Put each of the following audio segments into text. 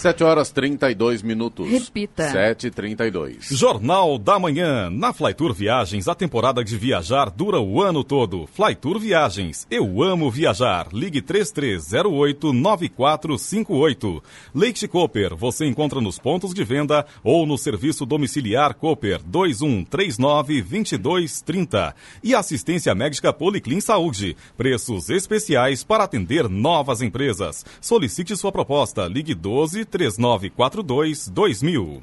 7 horas 32 minutos. Repita. 7h32. Jornal da Manhã. Na Flytour Viagens, a temporada de viajar dura o ano todo. Flytour Viagens. Eu amo viajar. Ligue 3308-9458. Leite Cooper. Você encontra nos pontos de venda ou no serviço domiciliar Cooper 2139-2230. E assistência médica Policlin Saúde. Preços especiais para atender novas empresas. Solicite sua proposta. Ligue 12 3942 2000.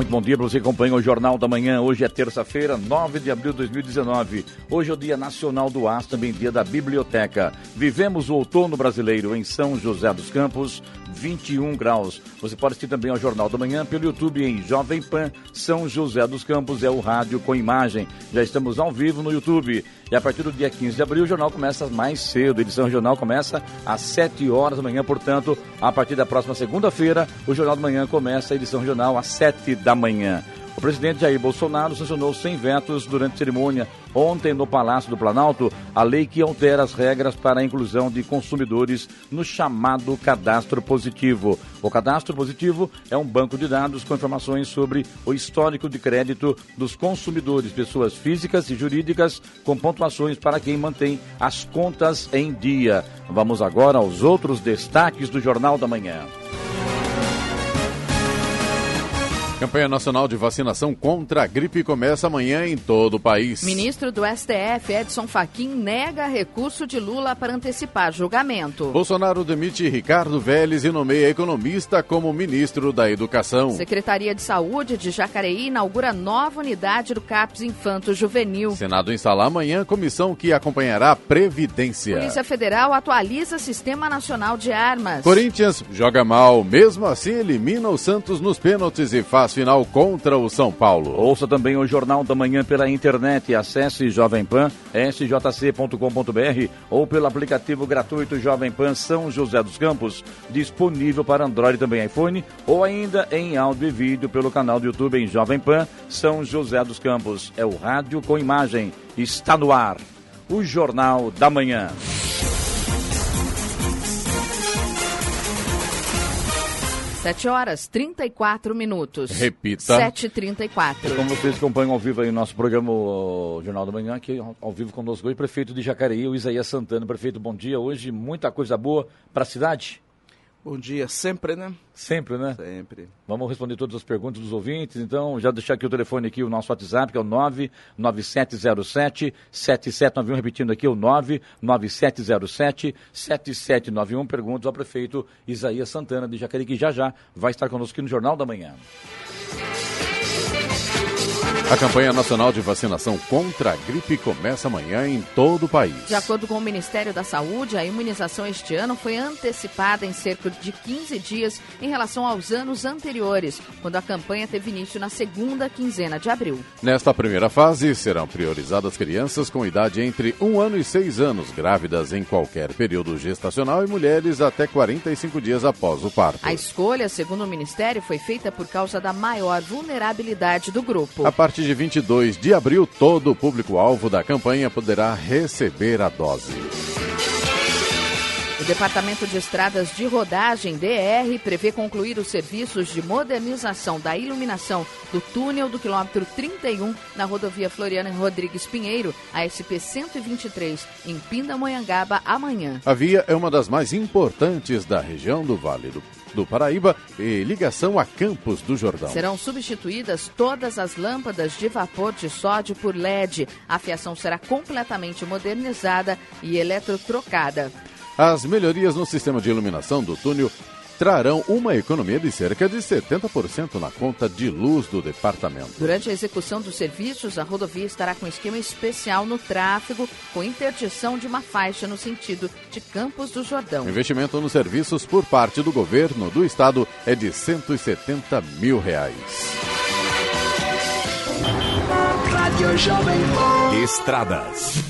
Muito bom dia para você que acompanha o Jornal da Manhã. Hoje é terça-feira, 9 de abril de 2019. Hoje é o Dia Nacional do Aço, também dia da Biblioteca. Vivemos o outono brasileiro em São José dos Campos, 21 graus. Você pode assistir também ao Jornal da Manhã pelo YouTube em Jovem Pan São José dos Campos, é o rádio com imagem. Já estamos ao vivo no YouTube. E a partir do dia 15 de abril, o jornal começa mais cedo. A edição regional começa às 7 horas da manhã. Portanto, a partir da próxima segunda-feira, o Jornal da Manhã começa a edição regional às 7 da manhã. O presidente Jair Bolsonaro sancionou sem vetos durante cerimônia ontem no Palácio do Planalto a lei que altera as regras para a inclusão de consumidores no chamado cadastro positivo. O cadastro positivo é um banco de dados com informações sobre o histórico de crédito dos consumidores, pessoas físicas e jurídicas, com pontuações para quem mantém as contas em dia. Vamos agora aos outros destaques do Jornal da Manhã. Campanha Nacional de Vacinação contra a gripe começa amanhã em todo o país. Ministro do STF, Edson Fachin, nega recurso de Lula para antecipar julgamento. Bolsonaro demite Ricardo Vélez e nomeia economista como ministro da Educação. Secretaria de Saúde de Jacareí inaugura nova unidade do CAPS Infanto Juvenil. Senado instala amanhã comissão que acompanhará a Previdência. Polícia Federal atualiza Sistema Nacional de Armas. Corinthians joga mal, mesmo assim elimina o Santos nos pênaltis e faz final contra o São Paulo. Ouça também o Jornal da Manhã pela internet. Acesse Jovem Pan, sjc.com.br ou pelo aplicativo gratuito Jovem Pan São José dos Campos, disponível para Android também iPhone, ou ainda em áudio e vídeo pelo canal do YouTube em Jovem Pan São José dos Campos. É o rádio com imagem. Está no ar. O Jornal da Manhã. 7 horas 34 minutos. Repita. 7h34. Como vocês acompanham ao vivo aí o nosso programa o Jornal da Manhã, aqui ao vivo conosco hoje, prefeito de Jacareí, o Isaías Santana. Prefeito, bom dia. Hoje muita coisa boa para a cidade. Bom dia, sempre, né? Sempre, né? Sempre. Vamos responder todas as perguntas dos ouvintes, então já deixar aqui o telefone aqui, o nosso WhatsApp, que é o 99707-7791, repetindo aqui, o 99707-7791. Perguntas ao prefeito Isaías Santana de Jacareí, que já já vai estar conosco aqui no Jornal da Manhã. A campanha nacional de vacinação contra a gripe começa amanhã em todo o país. De acordo com o Ministério da Saúde, a imunização este ano foi antecipada em cerca de 15 dias em relação aos anos anteriores, quando a campanha teve início na segunda quinzena de abril. Nesta primeira fase, serão priorizadas crianças com idade entre 1 ano e 6 anos, grávidas em qualquer período gestacional e mulheres até 45 dias após o parto. A escolha, segundo o Ministério, foi feita por causa da maior vulnerabilidade do grupo. A partir de 22 de abril, todo o público-alvo da campanha poderá receber a dose. O Departamento de Estradas de Rodagem, DR, prevê concluir os serviços de modernização da iluminação do túnel do quilômetro 31 na rodovia Floriana Rodrigues Pinheiro, a SP-123, em Pindamonhangaba, amanhã. A via é uma das mais importantes da região do Vale do do Paraíba e ligação a Campos do Jordão. Serão substituídas todas as lâmpadas de vapor de sódio por LED. A fiação será completamente modernizada e eletrotrocada. As melhorias no sistema de iluminação do túnel trarão uma economia de cerca de 70% na conta de luz do departamento. Durante a execução dos serviços, a rodovia estará com esquema especial no tráfego, com interdição de uma faixa no sentido de Campos do Jordão. O investimento nos serviços por parte do governo do estado é de 170 mil reais. Estradas.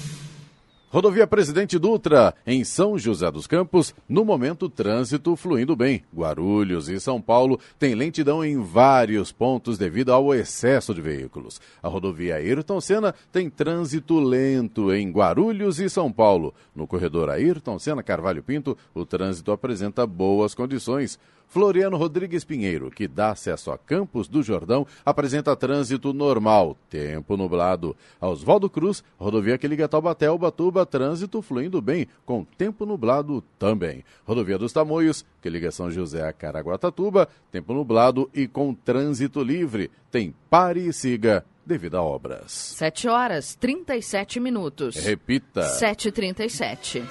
Rodovia Presidente Dutra, em São José dos Campos, no momento trânsito fluindo bem. Guarulhos e São Paulo têm lentidão em vários pontos devido ao excesso de veículos. A rodovia Ayrton Senna tem trânsito lento em Guarulhos e São Paulo. No corredor Ayrton Senna Carvalho Pinto, o trânsito apresenta boas condições. Floriano Rodrigues Pinheiro, que dá acesso a Campos do Jordão, apresenta trânsito normal, tempo nublado. Oswaldo Cruz, rodovia que liga Taubaté ao Batuba, trânsito fluindo bem, com tempo nublado também. Rodovia dos Tamoios, que liga São José a Caraguatatuba, tempo nublado e com trânsito livre. Tem pare e siga devido a obras. 7 horas 37 minutos. Repita. 7h37.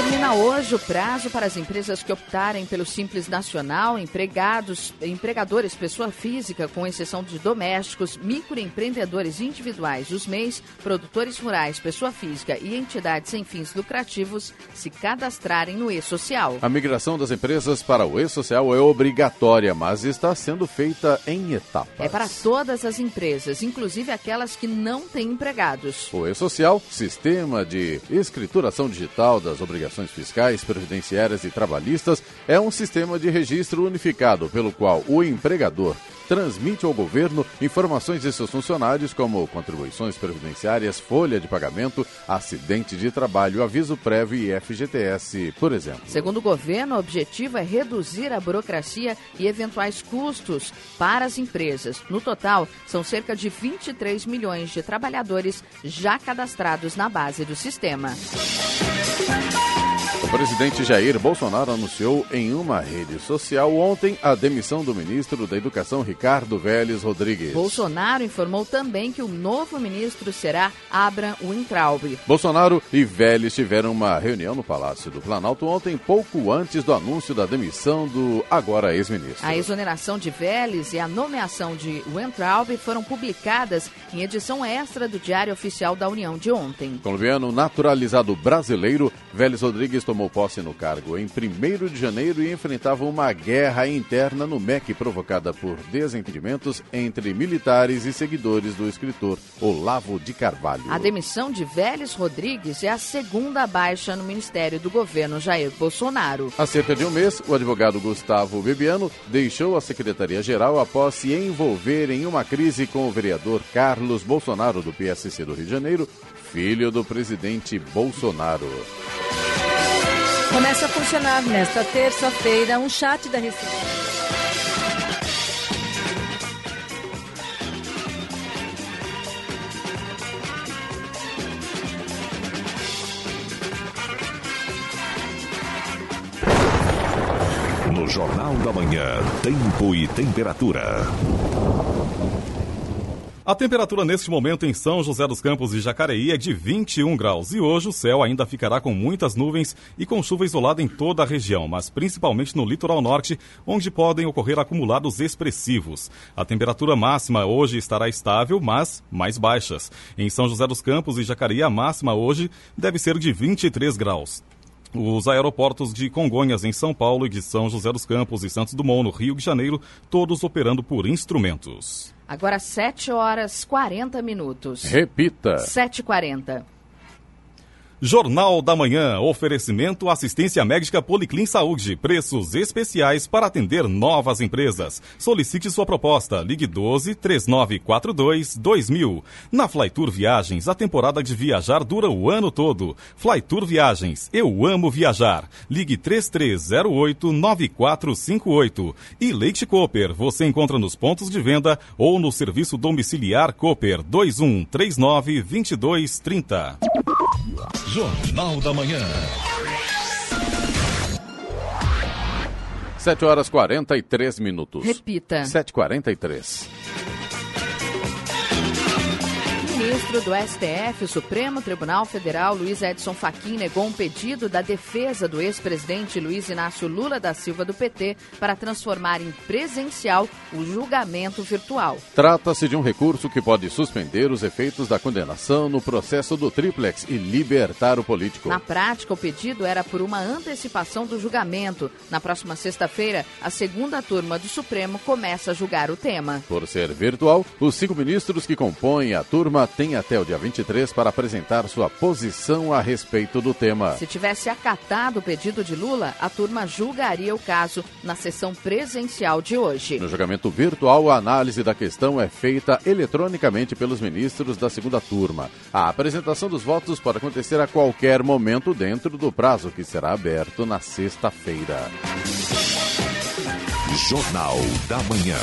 Termina hoje o prazo para as empresas que optarem pelo Simples Nacional, empregados, empregadores, pessoa física, com exceção de domésticos, microempreendedores individuais, os MEIs, produtores rurais, pessoa física e entidades sem fins lucrativos se cadastrarem no E-Social. A migração das empresas para o E-Social é obrigatória, mas está sendo feita em etapas. É para todas as empresas, inclusive aquelas que não têm empregados. O E-Social, sistema de escrituração digital das obrigações fiscais, previdenciárias e trabalhistas, é um sistema de registro unificado pelo qual o empregador transmite ao governo informações de seus funcionários, como contribuições previdenciárias, folha de pagamento, acidente de trabalho, aviso prévio e FGTS, por exemplo. Segundo o governo, o objetivo é reduzir a burocracia e eventuais custos para as empresas. No total, são cerca de 23 milhões de trabalhadores já cadastrados na base do sistema. O presidente Jair Bolsonaro anunciou em uma rede social ontem a demissão do ministro da Educação, Ricardo Vélez Rodrigues. Bolsonaro informou também que o novo ministro será Abraham Weintraub. Bolsonaro e Vélez tiveram uma reunião no Palácio do Planalto ontem, pouco antes do anúncio da demissão do agora ex-ministro. A exoneração de Vélez e a nomeação de Weintraub foram publicadas em edição extra do Diário Oficial da União de ontem. Colombiano naturalizado brasileiro, Vélez Rodrigues tomou posse no cargo em 1 de janeiro e enfrentava uma guerra interna no MEC provocada por desentendimentos entre militares e seguidores do escritor Olavo de Carvalho. A demissão de Vélez Rodrigues é a segunda baixa no Ministério do governo Jair Bolsonaro. Há cerca de um mês, o advogado Gustavo Bebiano deixou a Secretaria-Geral após se envolver em uma crise com o vereador Carlos Bolsonaro, do PSC do Rio de Janeiro, filho do presidente Bolsonaro. Começa a funcionar nesta terça-feira um chat da Receita. No Jornal da Manhã, Tempo e Temperatura. A temperatura neste momento em São José dos Campos e Jacareí é de 21 graus e hoje o céu ainda ficará com muitas nuvens e com chuva isolada em toda a região, mas principalmente no litoral norte, onde podem ocorrer acumulados expressivos. A temperatura máxima hoje estará estável, mas mais baixas. Em São José dos Campos e Jacareí, a máxima hoje deve ser de 23 graus. Os aeroportos de Congonhas, em São Paulo, e de São José dos Campos e Santos Dumont, no Rio de Janeiro, todos operando por instrumentos. Agora 7 horas 40 minutos. Repita. 7h40. Jornal da Manhã, oferecimento assistência médica Policlin Saúde, preços especiais para atender novas empresas. Solicite sua proposta, ligue 12 3942 2000. Na Flytour Viagens, a temporada de viajar dura o ano todo. Flytour Viagens, eu amo viajar. Ligue 3308 9458. E Leite Cooper, você encontra nos pontos de venda ou no serviço domiciliar Cooper 2139 2230. Jornal da Manhã. 7 horas 43 minutos. Repita. 7h43. Ministro do STF, o Supremo Tribunal Federal, Luiz Edson Fachin, negou um pedido da defesa do ex-presidente Luiz Inácio Lula da Silva do PT para transformar em presencial o julgamento virtual. Trata-se de um recurso que pode suspender os efeitos da condenação no processo do triplex e libertar o político. Na prática, o pedido era por uma antecipação do julgamento. Na próxima sexta-feira, a segunda turma do Supremo começa a julgar o tema. Por ser virtual, os cinco ministros que compõem a turma tem até o dia 23 para apresentar sua posição a respeito do tema. Se tivesse acatado o pedido de Lula, a turma julgaria o caso na sessão presencial de hoje. No julgamento virtual, a análise da questão é feita eletronicamente pelos ministros da segunda turma. A apresentação dos votos pode acontecer a qualquer momento dentro do prazo que será aberto na sexta-feira. Jornal da Manhã.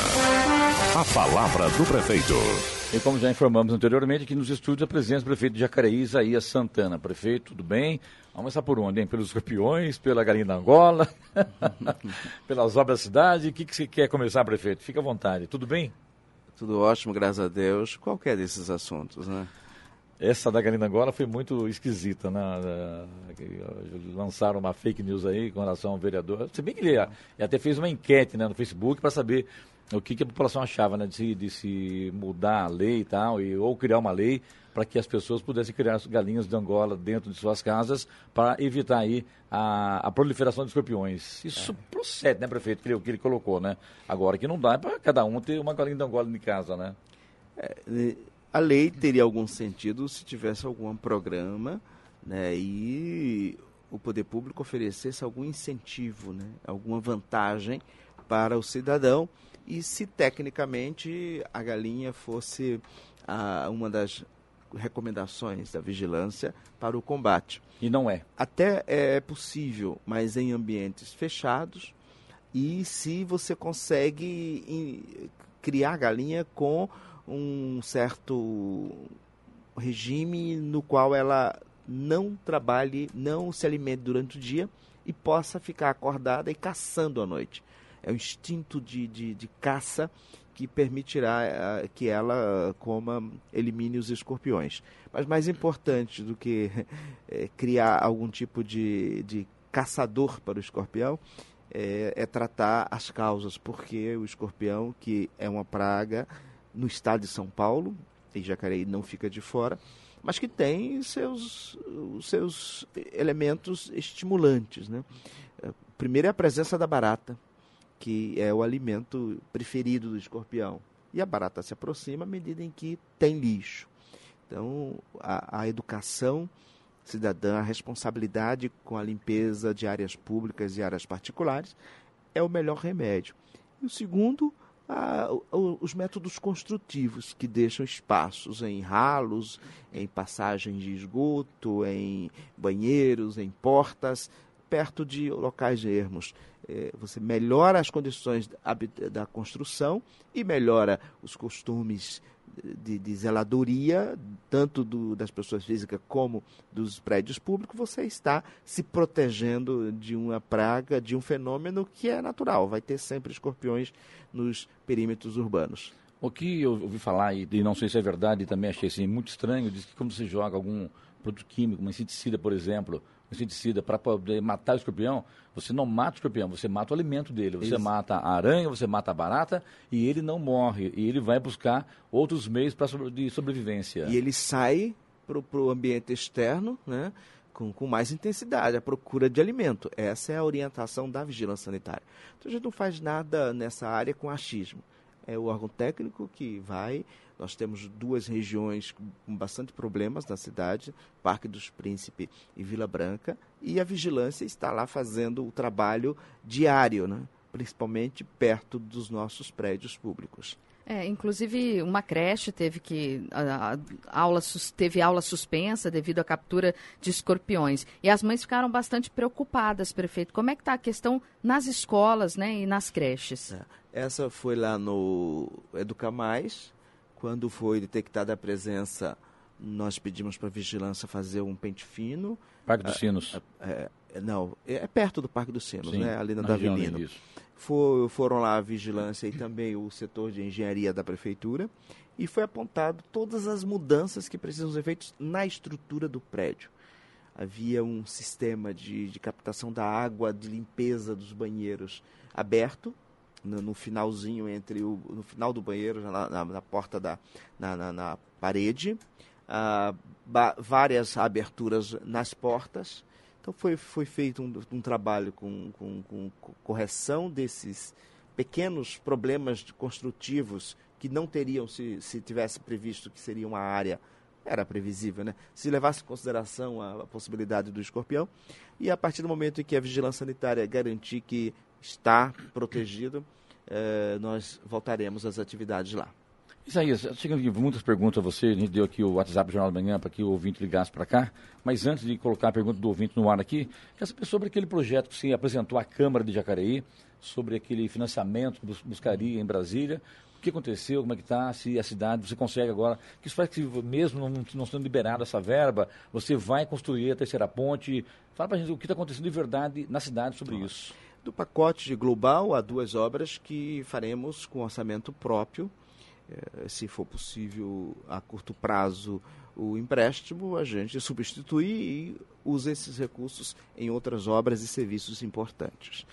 A palavra do prefeito. E como já informamos anteriormente, aqui nos estúdios a presença do prefeito de Jacareí, Isaías Santana. Prefeito, tudo bem? Vamos começar por onde, hein? Pelos escorpiões, pela galinha da Angola, pelas obras da cidade. O que, que você quer começar, prefeito? Fica à vontade. Tudo bem? Tudo ótimo, graças a Deus. Qualquer desses assuntos, né? Essa da galinha da Angola foi muito esquisita, né? Lançaram uma fake news aí com relação ao vereador. Se bem que ele, ele até fez uma enquete né, no Facebook para saber o que, que, a população achava né, de, se, de se mudar a lei e tal, e, ou criar uma lei para que as pessoas pudessem criar galinhas de Angola dentro de suas casas para evitar aí a, a, proliferação de escorpiões. Isso é. procede, né, prefeito, que ele, que ele colocou, né? Agora que não dá é para cada um ter uma galinha de Angola em casa, né? É, a lei teria algum sentido se tivesse algum programa né, e o poder público oferecesse algum incentivo, né, alguma vantagem para o cidadão e se tecnicamente a galinha fosse a, uma das recomendações da vigilância para o combate. E não é. Até é possível, mas em ambientes fechados e se você consegue criar galinha com um certo regime no qual ela não trabalhe, não se alimente durante o dia e possa ficar acordada e caçando à noite. É o instinto de, de, de caça que permitirá uh, que ela coma, elimine os escorpiões. Mas mais importante do que é, criar algum tipo de, de caçador para o escorpião é, é, tratar as causas, porque o escorpião, que é uma praga no estado de São Paulo, e Jacareí não fica de fora, mas que tem seus, seus elementos estimulantes. Né? Primeiro é a presença da barata, que é o alimento preferido do escorpião. E a barata se aproxima à medida em que tem lixo. Então, a, a educação cidadã, a responsabilidade com a limpeza de áreas públicas e áreas particulares é o melhor remédio. E o segundo, a, os métodos construtivos que deixam espaços em ralos, em passagens de esgoto, em banheiros, em portas, perto de locais ermos. É, você melhora as condições da construção e melhora os costumes de, de zeladoria, tanto do, das pessoas físicas como dos prédios públicos, você está se protegendo de uma praga, de um fenômeno que é natural. Vai ter sempre escorpiões nos perímetros urbanos. O que eu ouvi falar, e não sei se é verdade, também achei assim, muito estranho, diz que quando você joga algum produto químico, uma inseticida, por exemplo, inseticida para poder matar o escorpião, você não mata o escorpião, você mata o alimento dele. Você Isso. mata a aranha, você mata a barata e ele não morre. E ele vai buscar outros meios pra, de sobrevivência. E ele sai para o ambiente externo, né? Com, com, mais intensidade, a procura de alimento. Essa é a orientação da vigilância sanitária. Então a gente não faz nada nessa área com achismo. É o órgão técnico que vai nós temos duas regiões com bastante problemas na cidade, Parque dos Príncipes e Vila Branca, e a vigilância está lá fazendo o trabalho diário, né? principalmente perto dos nossos prédios públicos. É, inclusive uma creche teve que a, a, aula teve aula suspensa devido à captura de escorpiões e as mães ficaram bastante preocupadas, prefeito. Como é que está a questão nas escolas, né, e nas creches? É, essa foi lá no Educa Mais, quando foi detectada a presença, nós pedimos para a vigilância fazer um pente fino. Parque dos ah, Sinos. É, é, não, é perto do Parque dos Sinos, Sim, né? ali na, na Davilino. For, foram lá a vigilância e também o setor de engenharia da prefeitura e foi apontado todas as mudanças que precisam ser feitas na estrutura do prédio. Havia um sistema de, de captação da água, de limpeza dos banheiros aberto, no, no, finalzinho entre o no final do banheiro na, na, na porta da na, na, na parede uh, várias aberturas nas portas então foi foi feito um, um trabalho com, com, com, correção desses pequenos problemas construtivos que não teriam se, se tivesse previsto que seria uma área era previsível, né? Se levasse em consideração a, a, possibilidade do escorpião e a partir do momento em que a vigilância sanitária garantir que está protegido, eh, nós voltaremos às atividades lá. Isaías, chegando aqui muitas perguntas a você, a gente deu aqui o WhatsApp do Jornal da Manhã para que o ouvinte ligasse para cá, mas antes de colocar a pergunta do ouvinte no ar aqui, quer saber sobre aquele projeto que se apresentou à Câmara de Jacareí, sobre aquele financiamento que buscaria em Brasília, o que aconteceu, como é que está, se a cidade, você consegue agora, que isso faz que mesmo não, não sendo liberada essa verba, você vai construir a terceira ponte, fala para a gente o que está acontecendo de verdade na cidade sobre isso. Do pacote global, há duas obras que faremos com orçamento próprio, se for possível, a curto prazo, o empréstimo, a gente substitui e usa esses recursos em outras obras e serviços importantes.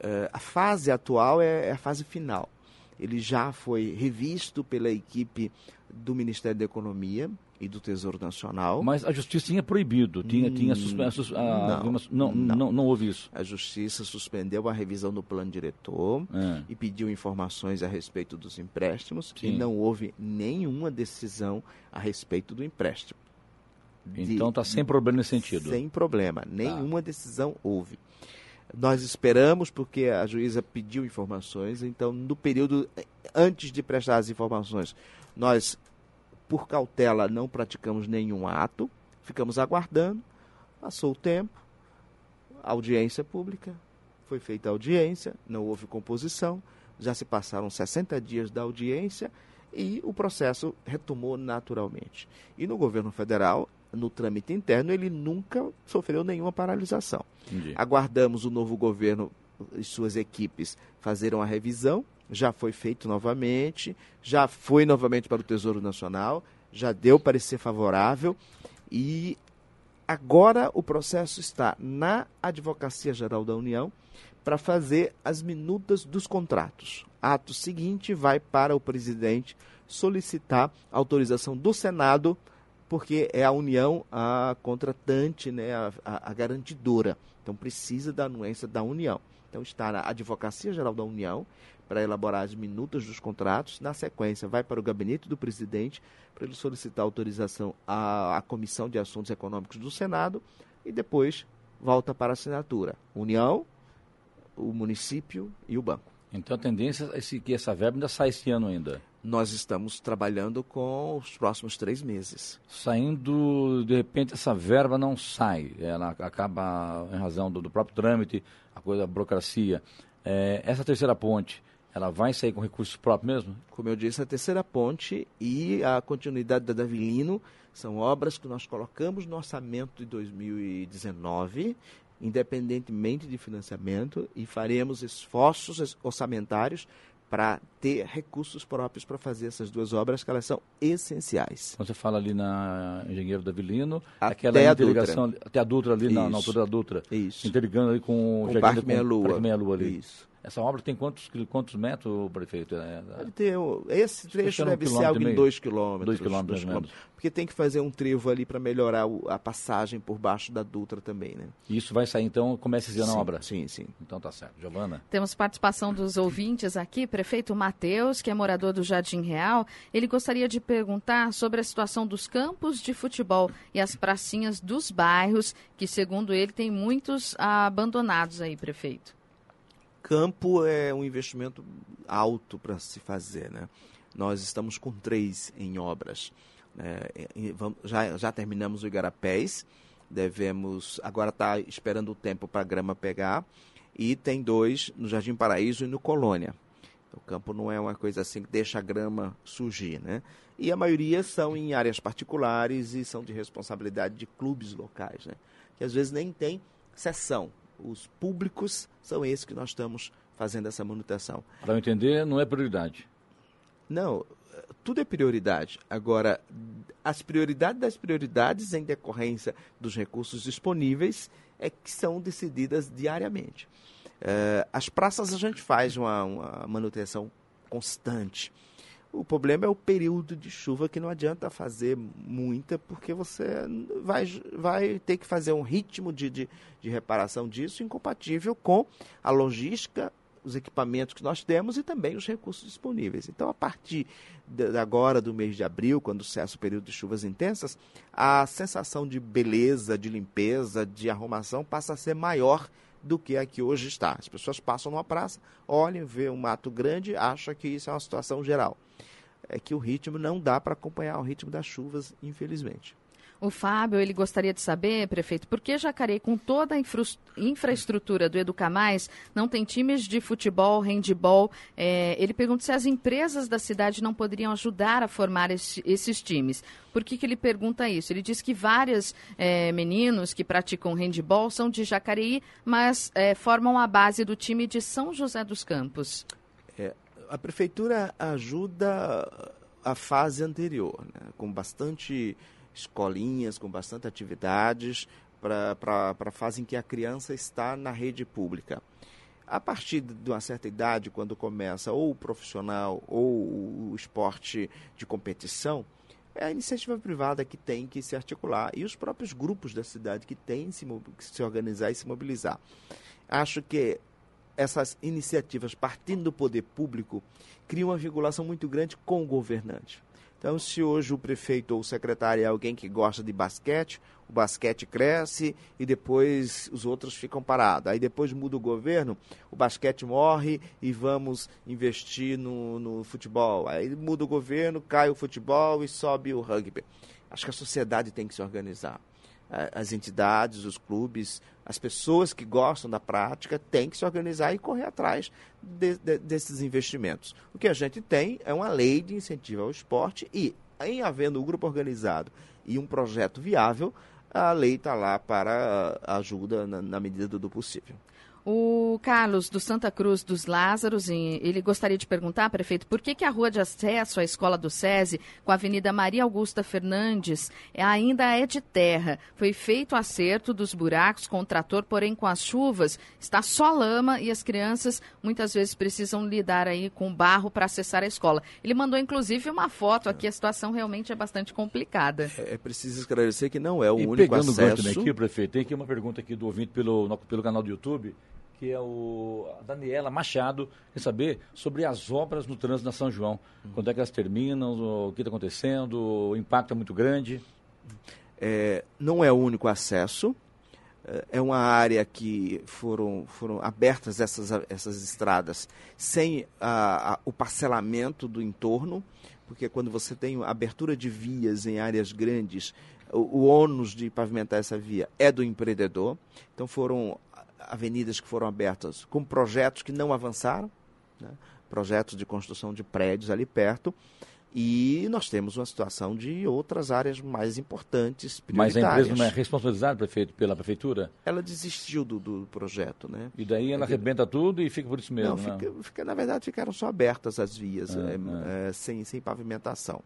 Eh, a fase atual é, é a fase final. Ele já foi revisto pela equipe do Ministério da Economia, e do Tesouro Nacional. Mas a Justiça tinha proibido, tinha, hum, tinha sus, sus, ah, não, não, não, não, não, houve isso. A Justiça suspendeu a revisão do plano diretor é. e pediu informações a respeito dos empréstimos Sim. e não houve nenhuma decisão a respeito do empréstimo. Então está sem problema nesse sentido. Sem problema, nenhuma tá. decisão houve. Nós esperamos, porque a juíza pediu informações, então, no período antes de prestar as informações, nós por cautela, não praticamos nenhum ato, ficamos aguardando. Passou o tempo, audiência pública, foi feita a audiência, não houve composição, já se passaram 60 dias da audiência e o processo retomou naturalmente. E no governo federal, no trâmite interno, ele nunca sofreu nenhuma paralisação. Entendi. Aguardamos o novo governo e suas equipes fazerem a revisão, já foi feito novamente, já foi novamente para o Tesouro Nacional, já deu parecer favorável e agora o processo está na Advocacia Geral da União para fazer as minutas dos contratos. Ato seguinte vai para o presidente solicitar autorização do Senado, porque é a União a contratante, né, a, a, a garantidora. Então precisa da anuência da União. Então está na Advocacia Geral da União para elaborar as minutas dos contratos. Na sequência, vai para o gabinete do presidente para ele solicitar autorização à, à Comissão de Assuntos Econômicos do Senado e depois volta para a assinatura. União, o município e o banco. Então a tendência é que essa verba ainda sai esse ano ainda. Nós estamos trabalhando com os próximos três meses. Saindo, de repente, essa verba não sai. Ela acaba, em razão do, do próprio trâmite, a coisa, a burocracia. É, essa terceira ponte, ela vai sair com recursos próprios mesmo? Como eu disse, a terceira ponte e a continuidade da Davilino são obras que nós colocamos no orçamento de 2019, independentemente de financiamento, e faremos esforços orçamentários para ter recursos próprios para fazer essas duas obras, que elas são essenciais. Quando você fala ali na Engenheiro Davilino, até aquela interligação, até a Dutra ali, na, na, altura da Dutra. Isso. Interligando ali com, com o Parque Meia Lua. Parque Meia Lua ali. Isso. Essa obra tem quantos, quantos metros, prefeito? É, Deve ter, esse trecho deve um ser algo em 2 quilômetros. 2 quilômetros, quilômetros. Porque tem que fazer um trevo ali para melhorar o, a passagem por baixo da Dutra também, né? E isso vai sair, então, começa esse ano a obra? Sim, sim. Então tá certo. Giovana? Temos participação dos ouvintes aqui. Prefeito Matheus, que é morador do Jardim Real, ele gostaria de perguntar sobre a situação dos campos de futebol e as pracinhas dos bairros, que, segundo ele, tem muitos abandonados aí, prefeito campo é um investimento alto para se fazer. Né? Nós estamos com três em obras. Né? já, já terminamos o Igarapés, devemos. Agora está esperando o tempo para a grama pegar. E tem dois no Jardim Paraíso e no Colônia. O campo não é uma coisa assim que deixa a grama surgir, né? E a maioria são em áreas particulares e são de responsabilidade de clubes locais, né? Que às vezes nem tem sessão os públicos são esses que nós estamos fazendo essa manutenção. Para eu entender, não é prioridade. Não, tudo é prioridade. Agora, as prioridades das prioridades em decorrência dos recursos disponíveis é que são decididas diariamente. Uh, as praças a gente faz uma, uma manutenção constante. O problema é o período de chuva que não adianta fazer muita, porque você vai, vai ter que fazer um ritmo de, de, de reparação disso incompatível com a logística os equipamentos que nós temos e também os recursos disponíveis. Então, a partir de agora, do mês de abril, quando cessa o período de chuvas intensas, a sensação de beleza, de limpeza, de arrumação passa a ser maior do que a que hoje está. As pessoas passam numa praça, olham, vê um mato grande, acham que isso é uma situação geral. É que o ritmo não dá para acompanhar o ritmo das chuvas, infelizmente. O Fábio, ele gostaria de saber, prefeito, por que Jacareí, com toda a infra infraestrutura do Educamais, não tem times de futebol, handball? É, ele pergunta se as empresas da cidade não poderiam ajudar a formar esse, esses times. Por que, que ele pergunta isso? Ele diz que vários é, meninos que praticam handball são de Jacareí, mas é, formam a base do time de São José dos Campos. É, a prefeitura ajuda a fase anterior, né, com bastante escolinhas com bastante atividades para a fase em que a criança está na rede pública. A partir de uma certa idade, quando começa ou o profissional ou o esporte de competição, é a iniciativa privada que tem que se articular e os próprios grupos da cidade que têm que se, organizar e se mobilizar. Acho que essas iniciativas, partindo do poder público, criam uma vinculação muito grande com o governante. Então, se hoje o prefeito ou o secretário é alguém que gosta de basquete, o basquete cresce e depois os outros ficam parados. Aí depois muda o governo, o basquete morre e vamos investir no, no futebol. Aí muda o governo, cai o futebol e sobe o rugby. Acho que a sociedade tem que se organizar as entidades, os clubes, as pessoas que gostam da prática têm que se organizar e correr atrás de, de, desses investimentos. O que a gente tem é uma lei de incentivo ao esporte e, em havendo um grupo organizado e um projeto viável, a lei está lá para ajuda na, na medida do possível. O Carlos, do Santa Cruz dos Lázaros, ele gostaria de perguntar, prefeito, por que, que a rua de acesso à escola do SESI, com a Avenida Maria Augusta Fernandes, ainda é de terra? Foi feito o acerto dos buracos com o trator, porém com as chuvas está só lama e as crianças muitas vezes precisam lidar aí com barro para acessar a escola. Ele mandou inclusive uma foto aqui, a situação realmente é bastante complicada. É, é preciso esclarecer que não é o e único pegando acesso... Pegando aqui, prefeito, tem aqui uma pergunta aqui do ouvinte pelo, pelo canal do YouTube que é o a Daniela Machado, quer saber sobre as obras no trânsito na São João. Uhum. Quando é que elas terminam, o que está acontecendo, o impacto é muito grande? É, não é o único acesso, é, é uma área que foram, foram abertas essas, essas estradas sem a, a, o parcelamento do entorno, porque quando você tem abertura de vias em áreas grandes, o, o ônus de pavimentar essa via é do empreendedor. Então foram avenidas que foram abertas com projetos que não avançaram, né? projetos de construção de prédios ali perto. E nós temos uma situação de outras áreas mais importantes, Mas a empresa não é responsabilizada, prefeito, pela prefeitura? Ela desistiu do, do projeto, né? E daí ela arrebenta tudo e fica por isso mesmo, não, fica, fica, na verdade, ficaram só abertas as vias, é, é. É, sem, sem pavimentação.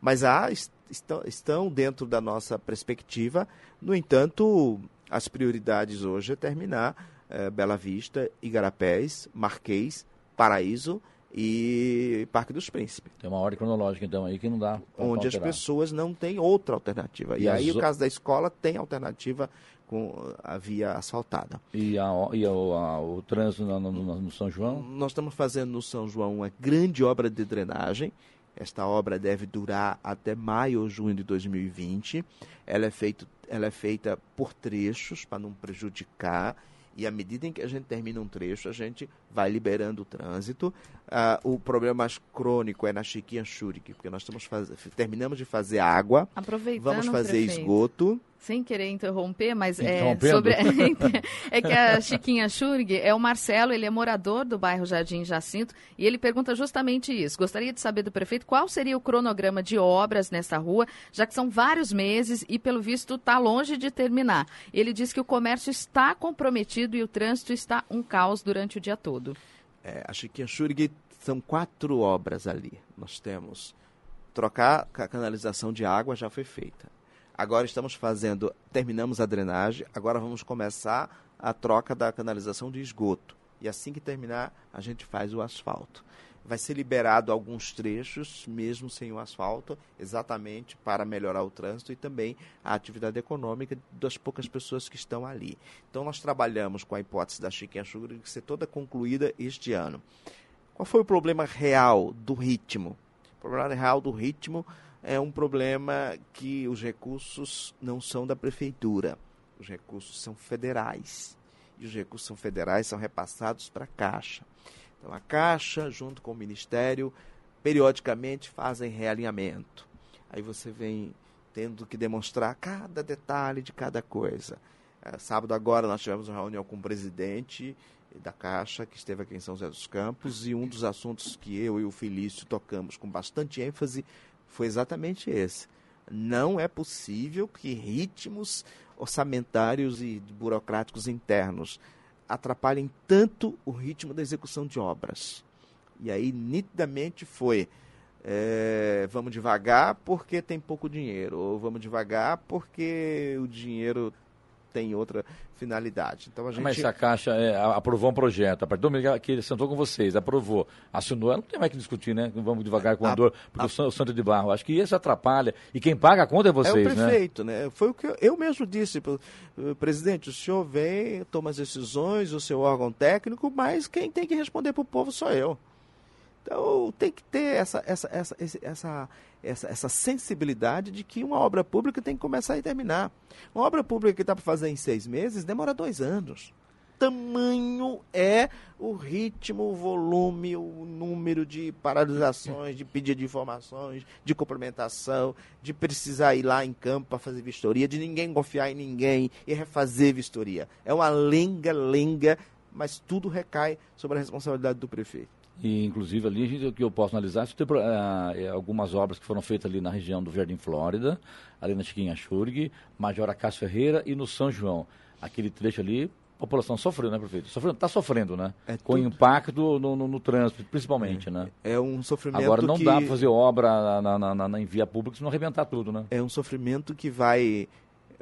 Mas há, estão, estão dentro da nossa perspectiva, no entanto, as prioridades hoje é terminar é, Bela Vista, Igarapés, Marquês, Paraíso e Parque dos Príncipes. Tem uma ordem cronológica, então, aí que não dá. Onde as pessoas não têm outra alternativa. E, e aí, o caso da escola tem alternativa com a via asfaltada. E, a, e a, a, o trânsito no, no, no, São João? Nós estamos fazendo no São João uma grande obra de drenagem. Esta obra deve durar até maio ou junho de 2020. Ela é, feito, ela é feita por trechos para não prejudicar. E à medida em que a gente termina um trecho, a gente vai liberando o trânsito. Ah, o problema mais crônico é na Chiquinha Churik, porque nós estamos faz... terminamos de fazer água, vamos fazer prefeito. esgoto sem querer interromper, mas é sobre é que a Chiquinha Schurg é o Marcelo, ele é morador do bairro Jardim Jacinto e ele pergunta justamente isso. Gostaria de saber do prefeito qual seria o cronograma de obras nessa rua, já que são vários meses e pelo visto está longe de terminar. Ele diz que o comércio está comprometido e o trânsito está um caos durante o dia todo. É, a Chiquinha Schurg são quatro obras ali. Nós temos trocar a canalização de água já foi feita Agora estamos fazendo, terminamos a drenagem, agora vamos começar a troca da canalização de esgoto. E assim que terminar, a gente faz o asfalto. vai ser liberado alguns trechos, mesmo sem o asfalto, exatamente para melhorar o trânsito e também a atividade econômica das poucas pessoas que estão ali. Então, nós trabalhamos com a hipótese da Chiquinha Sugar de ser toda concluída este ano. Qual foi o problema real do ritmo? O problema real do ritmo é um problema que os recursos não são da prefeitura, os recursos são federais. E os recursos são federais são repassados para a Caixa. Então, a Caixa, junto com o Ministério, periodicamente fazem realinhamento. Aí você vem tendo que demonstrar cada detalhe de cada coisa. É, sábado agora nós tivemos uma reunião com o presidente da Caixa, que esteve aqui em São José dos Campos, e um dos assuntos que eu e o Felício tocamos com bastante ênfase foi exatamente esse. Não é possível que ritmos orçamentários e burocráticos internos atrapalhem tanto o ritmo da execução de obras. E aí, nitidamente, foi. É, vamos devagar porque tem pouco dinheiro, ou vamos devagar porque o dinheiro tem outra finalidade. Então a gente... Mas se a Caixa é, aprovou um projeto, a partir do momento que ele sentou com vocês, aprovou, assinou, não tem mais que discutir, né? Vamos devagar com a, a dor, porque a, o Santo de Barro. Acho que isso atrapalha. E quem paga a conta é vocês, né? É o prefeito, né? né? Foi o que eu, eu mesmo disse, presidente, o senhor vem, toma as decisões, o seu órgão técnico, mas quem tem que responder para o povo sou eu. Então tem que ter essa, essa, essa, essa, essa, essa sensibilidade de que uma obra pública tem que começar e terminar. Uma obra pública que está para fazer em seis meses demora dois anos. Tamanho é o ritmo, o volume, o número de paralisações, de pedido de informações, de complementação, de precisar ir lá em campo para fazer vistoria, de ninguém confiar em ninguém e refazer vistoria. É uma lenga-lenga, mas tudo recai sobre a responsabilidade do prefeito. E, inclusive, ali, gente, o que eu posso analisar, tem, uh, algumas obras que foram feitas ali na região do Jardim Flórida, ali na Chiquinha Churg, Major Acácio Ferreira e no São João. Aquele trecho ali, a população sofreu, né, prefeito? Sofrendo, está sofrendo, né? É Com tudo... impacto no, no, no, trânsito, principalmente, é, né? É um sofrimento Agora, não que... dá para fazer obra na, na, na, na, em via pública se não arrebentar tudo, né? É um sofrimento que vai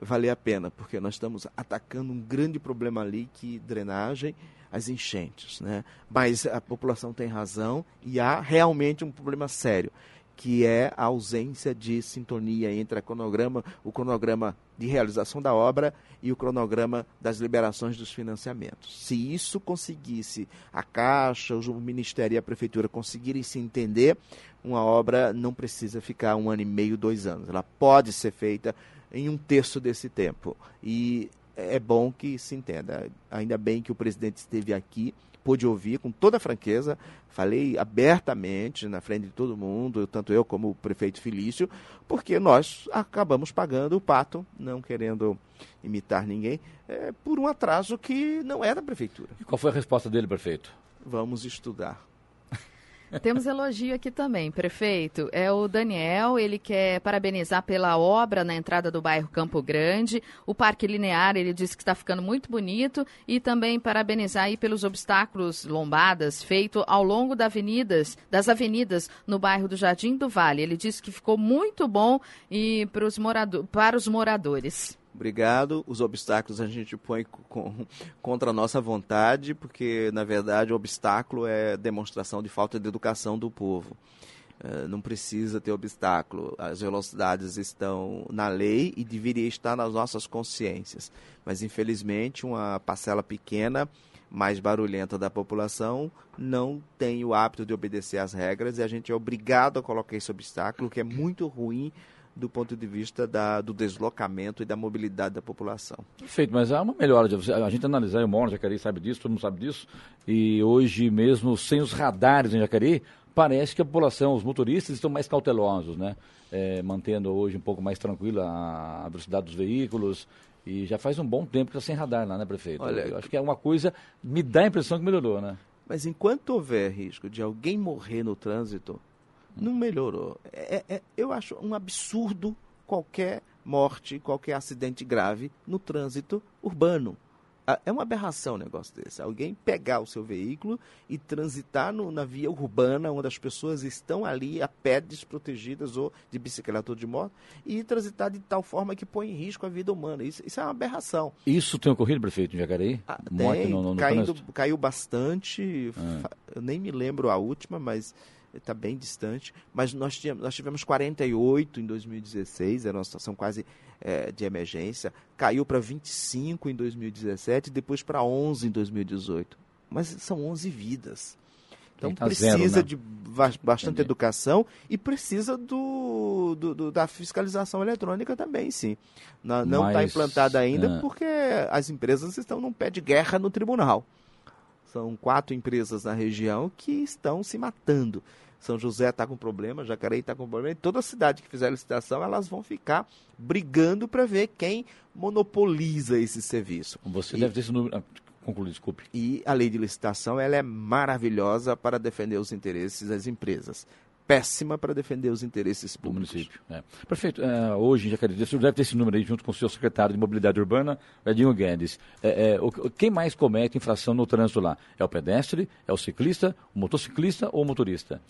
valer a pena, porque nós estamos atacando um grande problema ali, que drenagem, as enchentes. Né? Mas a população tem razão e há realmente um problema sério, que é a ausência de sintonia entre a cronograma, o cronograma de realização da obra e o cronograma das liberações dos financiamentos. Se isso conseguisse, a Caixa, o Ministério e a Prefeitura conseguirem se entender, uma obra não precisa ficar um ano e meio, dois anos. Ela pode ser feita em um terço desse tempo. E é bom que se entenda. Ainda bem que o presidente esteve aqui, pôde ouvir com toda franqueza, falei abertamente na frente de todo mundo, tanto eu como o prefeito Felício, porque nós acabamos pagando o pato, não querendo imitar ninguém, é, por um atraso que não é da prefeitura. E qual foi a resposta dele, prefeito? Vamos estudar. Temos elogio aqui também, prefeito. É o Daniel, ele quer parabenizar pela obra na entrada do bairro Campo Grande. O Parque Linear, ele disse que está ficando muito bonito. E também parabenizar aí pelos obstáculos lombadas feitos ao longo das avenidas, das avenidas no bairro do Jardim do Vale. Ele disse que ficou muito bom e para os moradores. Obrigado. Os obstáculos a gente põe com, contra a nossa vontade, porque, na verdade, o obstáculo é demonstração de falta de educação do povo. Uh, não precisa ter obstáculo. As velocidades estão na lei e deveria estar nas nossas consciências. Mas, infelizmente, uma parcela pequena, mais barulhenta da população, não tem o hábito de obedecer às regras e a gente é obrigado a colocar esse obstáculo, que é muito ruim do ponto de vista da, do deslocamento e da mobilidade da população. Perfeito, mas há uma melhora. A gente analisar, eu moro em Jacareí, sabe disso, todo mundo sabe disso, e hoje mesmo, sem os radares em Jacareí, parece que a população, os motoristas estão mais cautelosos, né? É, mantendo hoje um pouco mais tranquila a velocidade dos veículos, e já faz um bom tempo que está sem radar lá, né, prefeito? Olha, eu acho que é uma coisa, me dá a impressão que melhorou, né? Mas enquanto houver risco de alguém morrer no trânsito, não melhorou. É, é, é, eu acho um absurdo qualquer morte, qualquer acidente grave no trânsito urbano. Ah, É uma aberração um negócio desse. Alguém pegar o seu veículo e transitar no- na via urbana, onde as pessoas estão ali a pé desprotegidas, ou de bicicleta ou de moto, e transitar de tal forma que põe em risco a vida humana. Isso, isso é uma aberração. Isso tem ocorrido, prefeito, em Jacareí? Ah, Morte tem, no, no, no caindo- trânsito? caiu bastante. Ah. fa- Eu nem me lembro a última, mas está bem distante. Mas nós, tínhamos, nós tivemos 48 em 2016, era uma situação quase eh, de emergência. Caiu para 25 em 2017, depois para 11 em 2018. Mas são 11 vidas. Então tá precisa zero, né? de bastante Entendi. educação e precisa do, do- do- da fiscalização eletrônica também, sim. Não está implantada ainda ah. porque as empresas estão num pé de guerra no tribunal. São quatro empresas na região que estão se matando. São José está com problema, Jacareí está com problema. E toda cidade que fizer licitação, elas vão ficar brigando para ver quem monopoliza esse serviço. Você E- deve ter esse número. Ah, conclui, desculpe. E a lei de licitação ela é maravilhosa para defender os interesses das empresas. Péssima para defender os interesses do públicos. município. É. Prefeito, é, hoje em Jacareí, o senhor deve ter esse número aí junto com o seu secretário de Mobilidade Urbana, Edinho Guedes. É, é, o- quem mais comete infração no trânsito lá? É o pedestre, é o ciclista, o motociclista ou o motorista?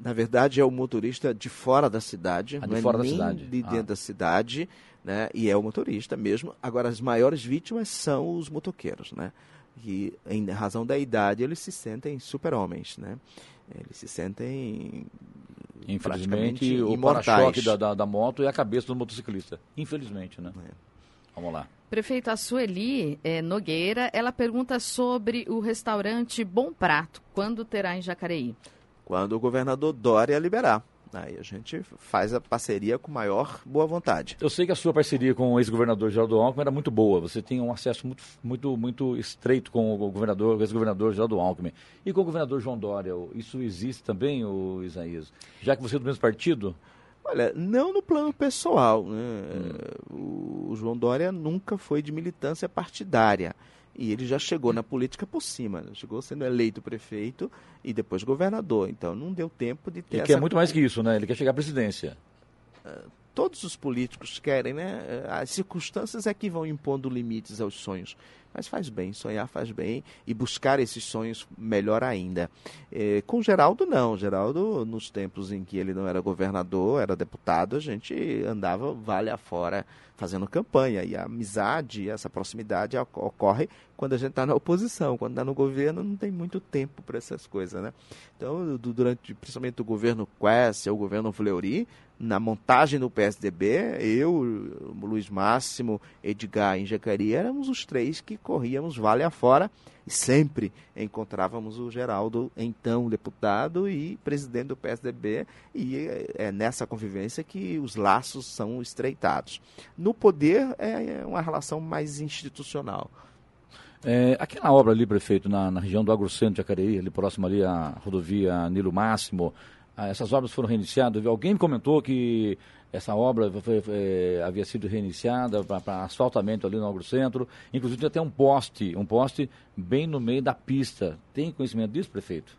Na verdade, é o motorista de fora da cidade, Ah, de não fora é da nem cidade. de Ah. dentro da cidade, né? E é o motorista mesmo. Agora, as maiores vítimas são os motoqueiros, né? Que, em razão da idade, eles se sentem super-homens, né? Eles se sentem Infelizmente, o para-choque da, da, da moto é a cabeça do motociclista. Infelizmente, né? É. Vamos lá. Prefeito, a Sueli eh, Nogueira, ela pergunta sobre o restaurante Bom Prato, quando terá em Jacareí? Quando o governador Dória liberar. Aí a gente faz a parceria com maior boa vontade. Eu sei que a sua parceria com o ex-governador Geraldo Alckmin era muito boa. Você tem um acesso muito, muito, muito estreito com o governador, ex-governador Geraldo Alckmin. E com o governador João Dória, isso existe também, o Isaías? Já que você é do mesmo partido? Olha, não no plano pessoal. Né? O o João Dória nunca foi de militância partidária. E ele já chegou na política por cima. né? Chegou sendo eleito prefeito e depois governador. Então não deu tempo de ter Ele essa... quer muito mais que isso, né? Ele quer chegar à presidência. Todos os políticos querem, né? As circunstâncias é que vão impondo limites aos sonhos. Mas faz bem, sonhar faz bem e buscar esses sonhos melhor ainda. Eh, com Geraldo, não. Geraldo, nos tempos em que ele não era governador, era deputado, a gente andava vale afora fazendo campanha. E a amizade, essa proximidade oc- ocorre quando a gente está na oposição. Quando está no governo, não tem muito tempo para essas coisas, né? Então, du- durante principalmente o governo Quest, o governo Fleury, na montagem do PSDB, eu, Luiz Máximo, Edgar e Jacaria éramos os três que corríamos vale afora e sempre encontrávamos o Geraldo, então deputado e presidente do PSDB, e é- é nessa convivência que os laços são estreitados. No poder é uma relação mais institucional. É, aquela obra ali, prefeito, na, na região do Agrocentro de Jacareí, ali próximo ali à rodovia Nilo Máximo, ah, essas obras foram reiniciadas. Alguém me comentou que essa obra foi- foi- havia sido reiniciada para asfaltamento ali no Agrocentro. Inclusive tem até um poste, um poste bem no meio da pista. Tem conhecimento disso, prefeito?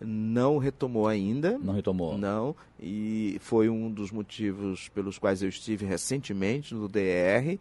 Não retomou ainda. Não retomou? Não, e foi um dos motivos pelos quais eu estive recentemente no DR,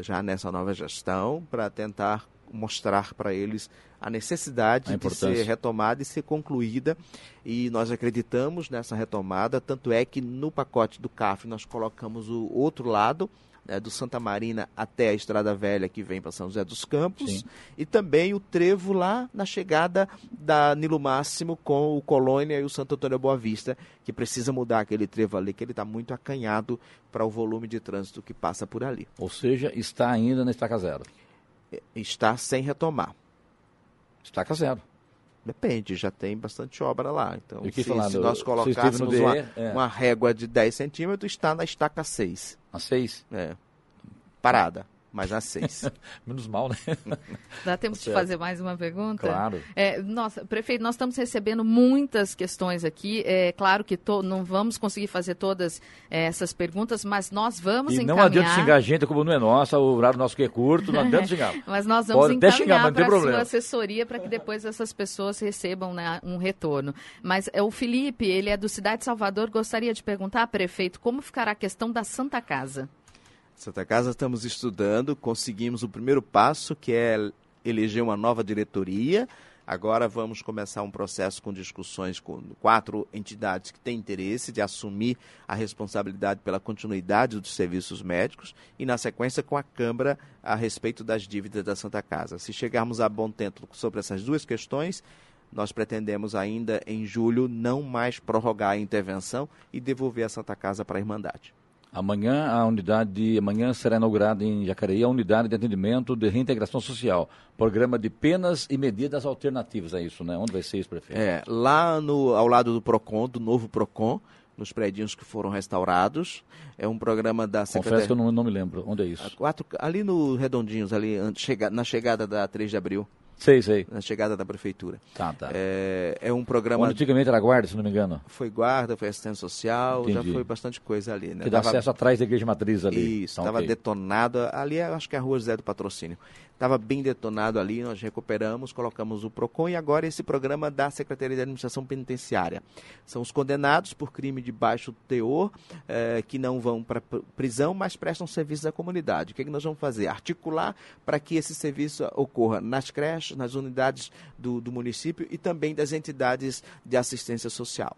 já nessa nova gestão, para tentar mostrar para eles a necessidade A de ser retomada e ser concluída. E nós acreditamos nessa retomada, tanto é que no pacote do CAF nós colocamos o outro lado, né, do Santa Marina até a Estrada Velha, que vem para São José dos Campos, Sim. e também o trevo lá na chegada da Nilo Máximo com o Colônia e o Santo Antônio Boa Vista, que precisa mudar aquele trevo ali, que ele está muito acanhado para o volume de trânsito que passa por ali. Ou seja, está ainda na estaca zero. Está sem retomar. Estaca zero. Depende, já tem bastante obra lá. Então, se, falar se nós colocássemos DE, uma, é. uma régua de 10 centímetros, está na estaca 6. A seis? É. Parada, mas a 6. Menos mal, né? Dá tempo de fazer mais uma pergunta? Claro. É, nossa, prefeito, nós estamos recebendo muitas questões aqui. É claro que to- não vamos conseguir fazer todas é, essas perguntas, mas nós vamos E não encaminhar. adianta xingar a gente, a culpa não é nossa, o horário nosso que é curto, não adianta xingar. Mas nós vamos Pode encaminhar não para a sua problema. assessoria para que depois essas pessoas recebam né, um retorno. Mas é, o Felipe, ele é do Cidade de Salvador, gostaria de perguntar, prefeito, como ficará a questão da Santa Casa? Santa Casa estamos estudando, conseguimos o primeiro passo, que é eleger uma nova diretoria. Agora vamos começar um processo com discussões com quatro entidades que têm interesse de assumir a responsabilidade pela continuidade dos serviços médicos e, na sequência, com a Câmara a respeito das dívidas da Santa Casa. Se chegarmos a bom tempo sobre essas duas questões, nós pretendemos ainda em julho não mais prorrogar a intervenção e devolver a Santa Casa para a Irmandade. Amanhã a unidade de, amanhã será inaugurada em Jacareí a unidade de atendimento de reintegração social, programa de penas e medidas alternativas, é isso, né? Onde vai ser isso, prefeito? É, lá no, ao lado do Procon, do novo Procon, nos prédios que foram restaurados. É um programa da Secretaria... Confesso que eu não, não me lembro. Onde é isso? Quatro, ali no Redondinhos, ali na chegada da 3 de abril. Sei, sei. Na chegada da prefeitura. Tá, tá. É, é um programa. Onde antigamente era guarda, se não me engano. Foi guarda, foi assistência social, Entendi. já foi bastante coisa ali, né? Que dá tava... acesso atrás da igreja matriz ali. Isso, estava então, okay. detonado. Ali acho que é a rua José do Patrocínio estava bem detonado ali, nós recuperamos, colocamos o PROCON e agora esse programa da Secretaria de Administração Penitenciária. São os condenados por crime de baixo teor, eh, que não vão para prisão, mas prestam serviço à comunidade. O que, é que nós vamos fazer? Articular para que esse serviço ocorra nas creches, nas unidades do, do município e também das entidades de assistência social.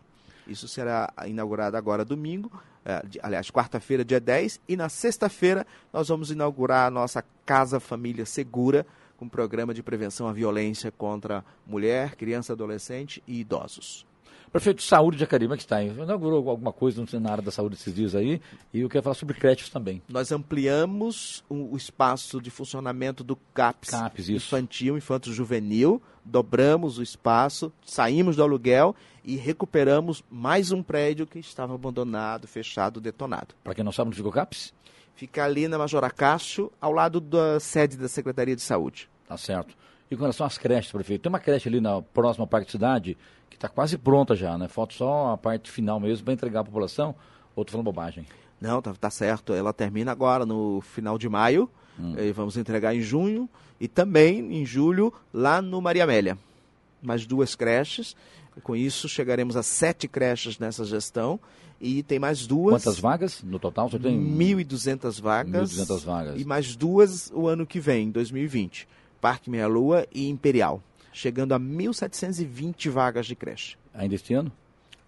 Isso será inaugurado agora domingo, é, aliás, quarta-feira, dia 10, e na sexta-feira nós vamos inaugurar a nossa Casa Família Segura, com um programa de prevenção à violência contra mulher, criança, adolescente e idosos. Prefeito Saúde de Jacareí, que está? Inaugurou alguma coisa na área da saúde esses dias aí e eu quero falar sobre creches também. Nós ampliamos o, o espaço de funcionamento do CAPS, CAPS infantil, infanto juvenil, dobramos o espaço, saímos do aluguel e recuperamos mais um prédio que estava abandonado, fechado, detonado. Para quem não sabe onde fica o CAPS? Fica ali na Major Acácio, ao lado da sede da Secretaria de Saúde. Tá certo. E com relação às creches, prefeito, tem uma creche ali na próxima Parque da Cidade que está quase pronta já, né? Falta só a parte final mesmo para entregar à população. Ou estou falando bobagem? Não, tá, tá, certo. Ela termina agora no final de maio. Hum. E vamos entregar em junho e também em julho lá no Maria Amélia. Mais duas creches. Com isso, chegaremos a sete creches nessa gestão e tem mais duas. Quantas vagas no total? Você tem 1.200 vagas. 1.200 vagas. E mais duas o ano que vem, 2020. Parque Meia Lua e Imperial, chegando a 1.720 vagas de creche. Ainda este ano?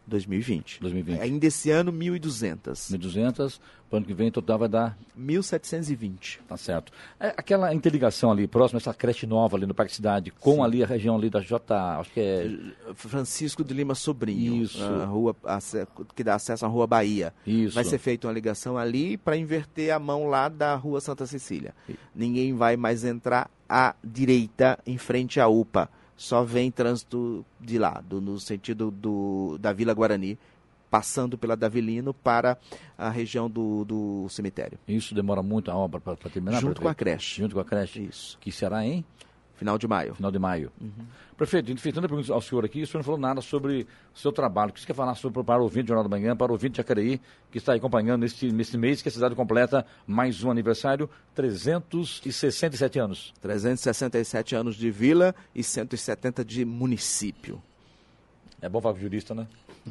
2020. 2020. Ainda esse ano, 1.200. 1.200, para o ano que vem, total vai dar? 1.720. Tá certo. É, aquela interligação ali, próxima, essa creche nova ali no Parque Cidade, com Sim. ali a região ali da J, acho que é... Francisco de Lima Sobrinho. Isso. A rua, a, que dá acesso à Rua Bahia. Isso. Vai ser feita uma ligação ali para inverter a mão lá da Rua Santa Cecília. E... Ninguém vai mais entrar à direita, em frente à UPA só vem trânsito de lá, do, no sentido do, da Vila Guarani, passando pela Davilino para a região do, do cemitério. Isso demora muito a obra para terminar? Junto com a creche. Junto com a creche? Isso. Que será em? Final de maio. Final de maio. Uhum. Prefeito, a fez tanta pergunta ao senhor aqui, o senhor não falou nada sobre o seu trabalho. O que você quer falar sobre, para o ouvinte do Jornal da Manhã, para o ouvinte de Jacareí, que está acompanhando nesse, nesse mês que a cidade completa mais um aniversário, 367 anos. 367 anos de vila e 170 de município. É bom falar com jurista, né?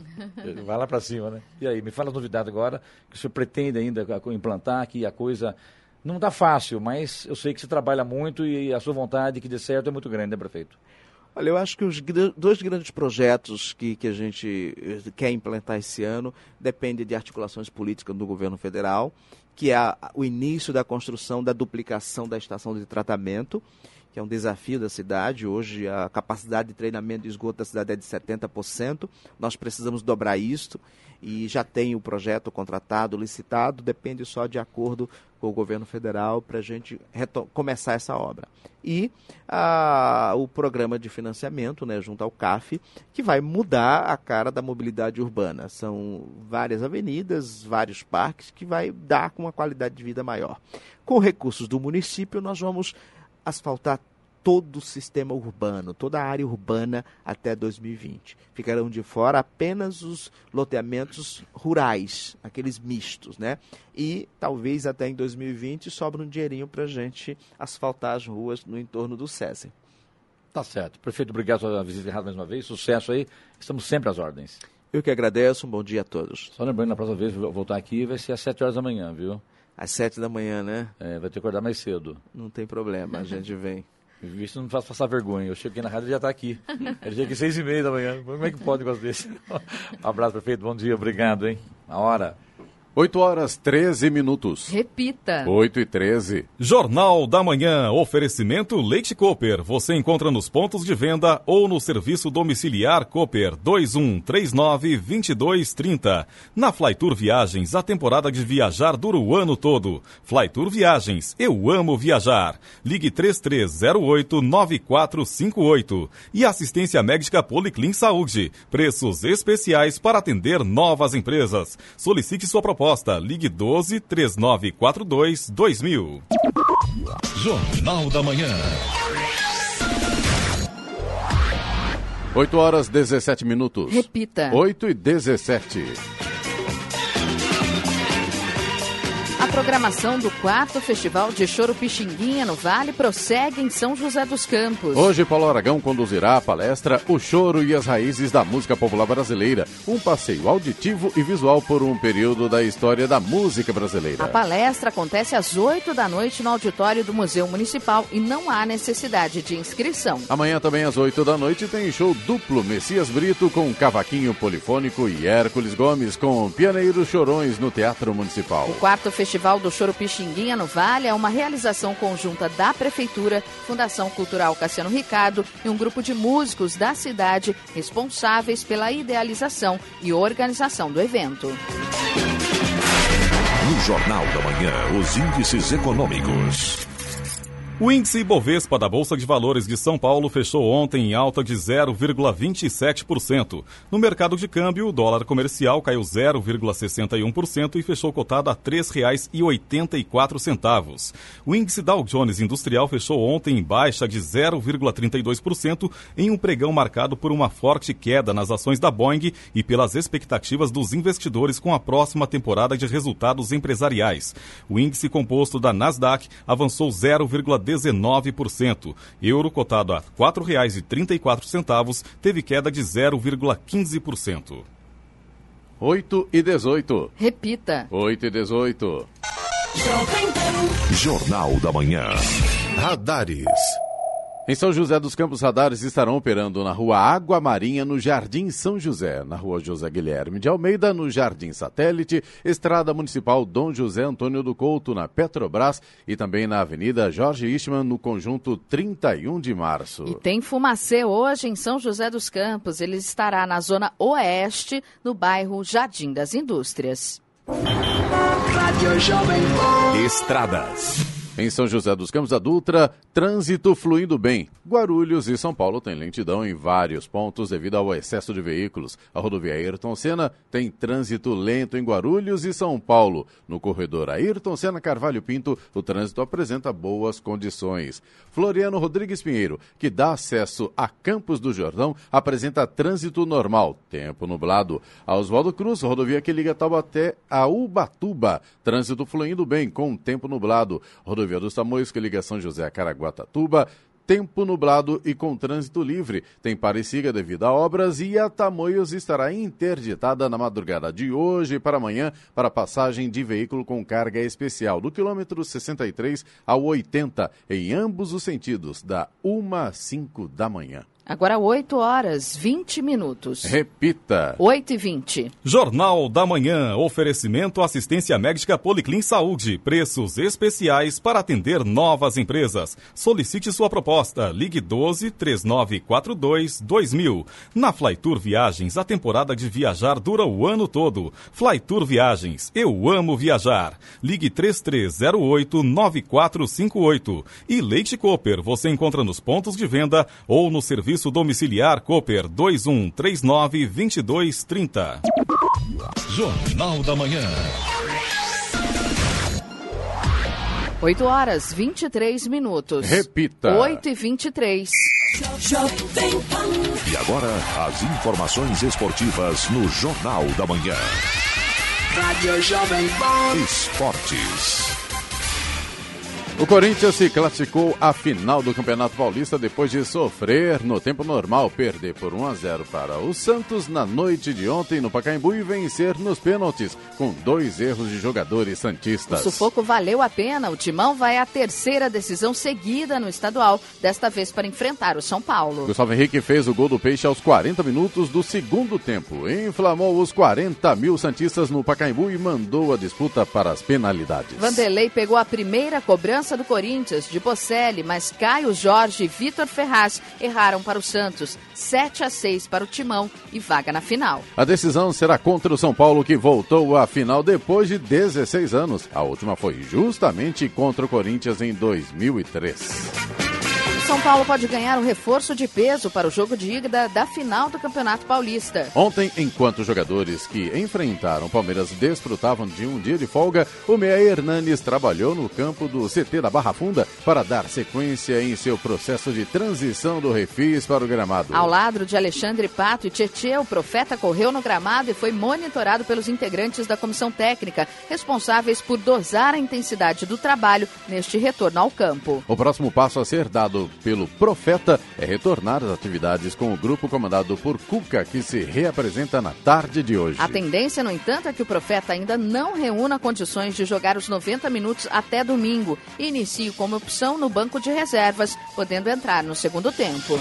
Vai lá para cima, né? E aí, me fala as novidades agora, que o senhor pretende ainda implantar, que a coisa não dá fácil, mas eu sei que você trabalha muito e a sua vontade que dê certo é muito grande, né, prefeito? Olha, eu acho que os dois grandes projetos que, que a gente eh, quer implantar esse ano dependem de articulações políticas do governo federal, que é o início da construção da duplicação da estação de tratamento, que é um desafio da cidade. Hoje a capacidade de treinamento de esgoto da cidade é de 70%. Nós precisamos dobrar isto e já tem o projeto contratado, licitado, depende só de acordo com o governo federal para a gente começar essa obra. E a, o programa de financiamento, né, junto ao CAF, que vai mudar a cara da mobilidade urbana. São várias avenidas, vários parques, que vai dar com uma qualidade de vida maior. Com recursos do município, nós vamos asfaltar todo o sistema urbano, toda a área urbana até 2020. Ficarão de fora apenas os loteamentos rurais, aqueles mistos, né? E talvez até em 2020 sobra um dinheirinho para a gente asfaltar as ruas no entorno do SESI. Tá certo. Prefeito, obrigado pela visita errada mais uma vez. Sucesso aí. Estamos sempre às ordens. Eu que agradeço. Um bom dia a todos. Só lembrando, na próxima vez voltar aqui vai ser às 7 horas da manhã, viu? Às sete da manhã, né? É, vai ter que acordar mais cedo. Não tem problema, a gente vem. Isso não me faz passar vergonha. Eu cheguei na rádio e já está aqui. Ele chega aqui seis e meia da manhã. Como é que pode um negócio desse? Um abraço, prefeito. Bom dia. Obrigado, hein? A hora. 8 horas 13 minutos. Repita. 8 e 13. Jornal da Manhã. Oferecimento Leite Cooper. Você encontra nos pontos de venda ou no serviço domiciliar Cooper 2139-2230. Na Flytour Viagens, a temporada de viajar dura o ano todo. Flytour Viagens. Eu amo viajar. Ligue 3308-9458. E assistência médica Policlin Saúde. Preços especiais para atender novas empresas. Solicite sua proposta proposta. Ligue 12 3942 2000. Jornal da Manhã. 8 horas 17 minutos. Repita. 8 e 17. Programação do quarto Festival de Choro Pixinguinha no Vale prossegue em São José dos Campos. Hoje, Paulo Aragão conduzirá a palestra O Choro e as Raízes da Música Popular Brasileira, um passeio auditivo e visual por um período da história da música brasileira. A palestra acontece às 8 da noite no auditório do Museu Municipal e não há necessidade de inscrição. Amanhã também às 8 da noite tem show duplo Messias Brito com Cavaquinho Polifônico e Hércules Gomes com Pianeiros Chorões no Teatro Municipal. O quarto Festival Festival do Choro Pixinguinha no Vale é uma realização conjunta da Prefeitura, Fundação Cultural Cassiano Ricardo e um grupo de músicos da cidade responsáveis pela idealização e organização do evento. No Jornal da Manhã, os índices econômicos. O índice Ibovespa da Bolsa de Valores de São Paulo fechou ontem em alta de 0,27%. No mercado de câmbio, o dólar comercial caiu 0,61% e fechou cotado a R$ 3,84. O índice Dow Jones Industrial fechou ontem em baixa de 0,32% em um pregão marcado por uma forte queda nas ações da Boeing e pelas expectativas dos investidores com a próxima temporada de resultados empresariais. O índice composto da Nasdaq avançou 0,19%. 19%. Euro cotado a R$ 4,34 teve queda de 0,15%. 8 e 18. Repita. 8 e 18. Jornal da Manhã. Radares. Em São José dos Campos, radares estarão operando na rua Água Marinha, no Jardim São José, na rua José Guilherme de Almeida, no Jardim Satélite, Estrada Municipal Dom José Antônio do Couto, na Petrobras e também na Avenida Jorge Ishman, no conjunto 31 de março. E tem fumacê hoje em São José dos Campos. Ele estará na zona oeste, no bairro Jardim das Indústrias. Estradas. Em São José dos Campos, a Dutra, trânsito fluindo bem. Guarulhos e São Paulo têm lentidão em vários pontos devido ao excesso de veículos. A rodovia Ayrton Senna tem trânsito lento em Guarulhos e São Paulo. No corredor Ayrton Senna Carvalho Pinto, o trânsito apresenta boas condições. Floriano Rodrigues Pinheiro, que dá acesso a Campos do Jordão, apresenta trânsito normal, tempo nublado. A Oswaldo Cruz, rodovia que liga Taubaté a Ubatuba, trânsito fluindo bem com tempo nublado. Rodovia dos Tamoios, que liga São José a Caraguatatuba, tempo nublado e com trânsito livre. Tem Pareciga devido a obras e a Tamoios estará interditada na madrugada de hoje para amanhã para passagem de veículo com carga especial do quilômetro 63 ao 80 em ambos os sentidos, da 1 às 5 da manhã. Agora 8 horas 20 minutos. Repita. 8 e 20. Jornal da Manhã. Oferecimento assistência médica Policlin Saúde. Preços especiais para atender novas empresas. Solicite sua proposta. Ligue 12 3942 2000. Na Flytour Viagens, a temporada de viajar dura o ano todo. Flytour Viagens. Eu amo viajar. Ligue 3308 9458. E Leite Cooper. Você encontra nos pontos de venda ou no serviço Serviço domiciliar Cooper 2139 2230. Jornal da Manhã. 8 horas 23 minutos. Repita. 8 e 23. E agora, as informações esportivas no Jornal da Manhã. Rádio Jovem Pan. Esportes. O Corinthians se classificou à final do Campeonato Paulista depois de sofrer no tempo normal, perder por 1 a 0 para o Santos na noite de ontem no Pacaembu e vencer nos pênaltis com dois erros de jogadores santistas. O sufoco valeu a pena. O Timão vai à terceira decisão seguida no estadual, desta vez para enfrentar o São Paulo. Gustavo Henrique fez o gol do Peixe aos 40 minutos do segundo tempo. Inflamou os 40 mil santistas no Pacaembu e mandou a disputa para as penalidades. Vanderlei pegou a primeira cobrança do Corinthians, de Bocelli, mas Caio Jorge e Vitor Ferraz erraram para o Santos. 7 a 6 para o Timão e vaga na final. A decisão será contra o São Paulo, que voltou à final depois de 16 anos. A última foi justamente contra o Corinthians em 2003. São Paulo pode ganhar um reforço de peso para o jogo de ida da final do Campeonato Paulista. Ontem, enquanto os jogadores que enfrentaram o Palmeiras desfrutavam de um dia de folga, o Meia Hernanes trabalhou no campo do CT da Barra Funda para dar sequência em seu processo de transição do refis para o gramado. Ao lado de Alexandre Pato e Tietê, o profeta correu no gramado e foi monitorado pelos integrantes da comissão técnica, responsáveis por dosar a intensidade do trabalho neste retorno ao campo. O próximo passo a ser dado pelo Profeta é retornar às atividades com o grupo comandado por Cuca, que se reapresenta na tarde de hoje. A tendência, no entanto, é que o Profeta ainda não reúna condições de jogar os 90 minutos até domingo e inicie como opção no banco de reservas, podendo entrar no segundo tempo.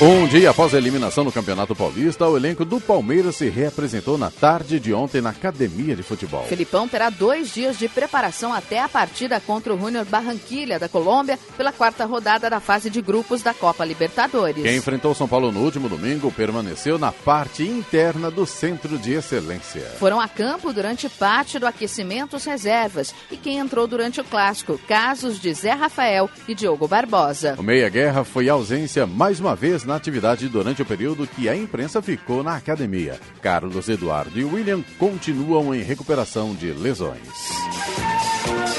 Um dia após a eliminação no Campeonato Paulista, o elenco do Palmeiras se reapresentou na tarde de ontem na Academia de Futebol. Felipão terá dois dias de preparação até a partida contra o Júnior Barranquilha, da Colômbia, pela quarta rodada da fase de grupos da Copa Libertadores. Quem enfrentou São Paulo no último domingo permaneceu na parte interna do Centro de Excelência. Foram a campo durante parte do aquecimento os reservas e quem entrou durante o clássico, casos de Zé Rafael e Diogo Barbosa. O Meia Guerra foi ausência mais uma vez na atividade durante o período que a imprensa ficou na academia. Carlos Eduardo e William continuam em recuperação de lesões.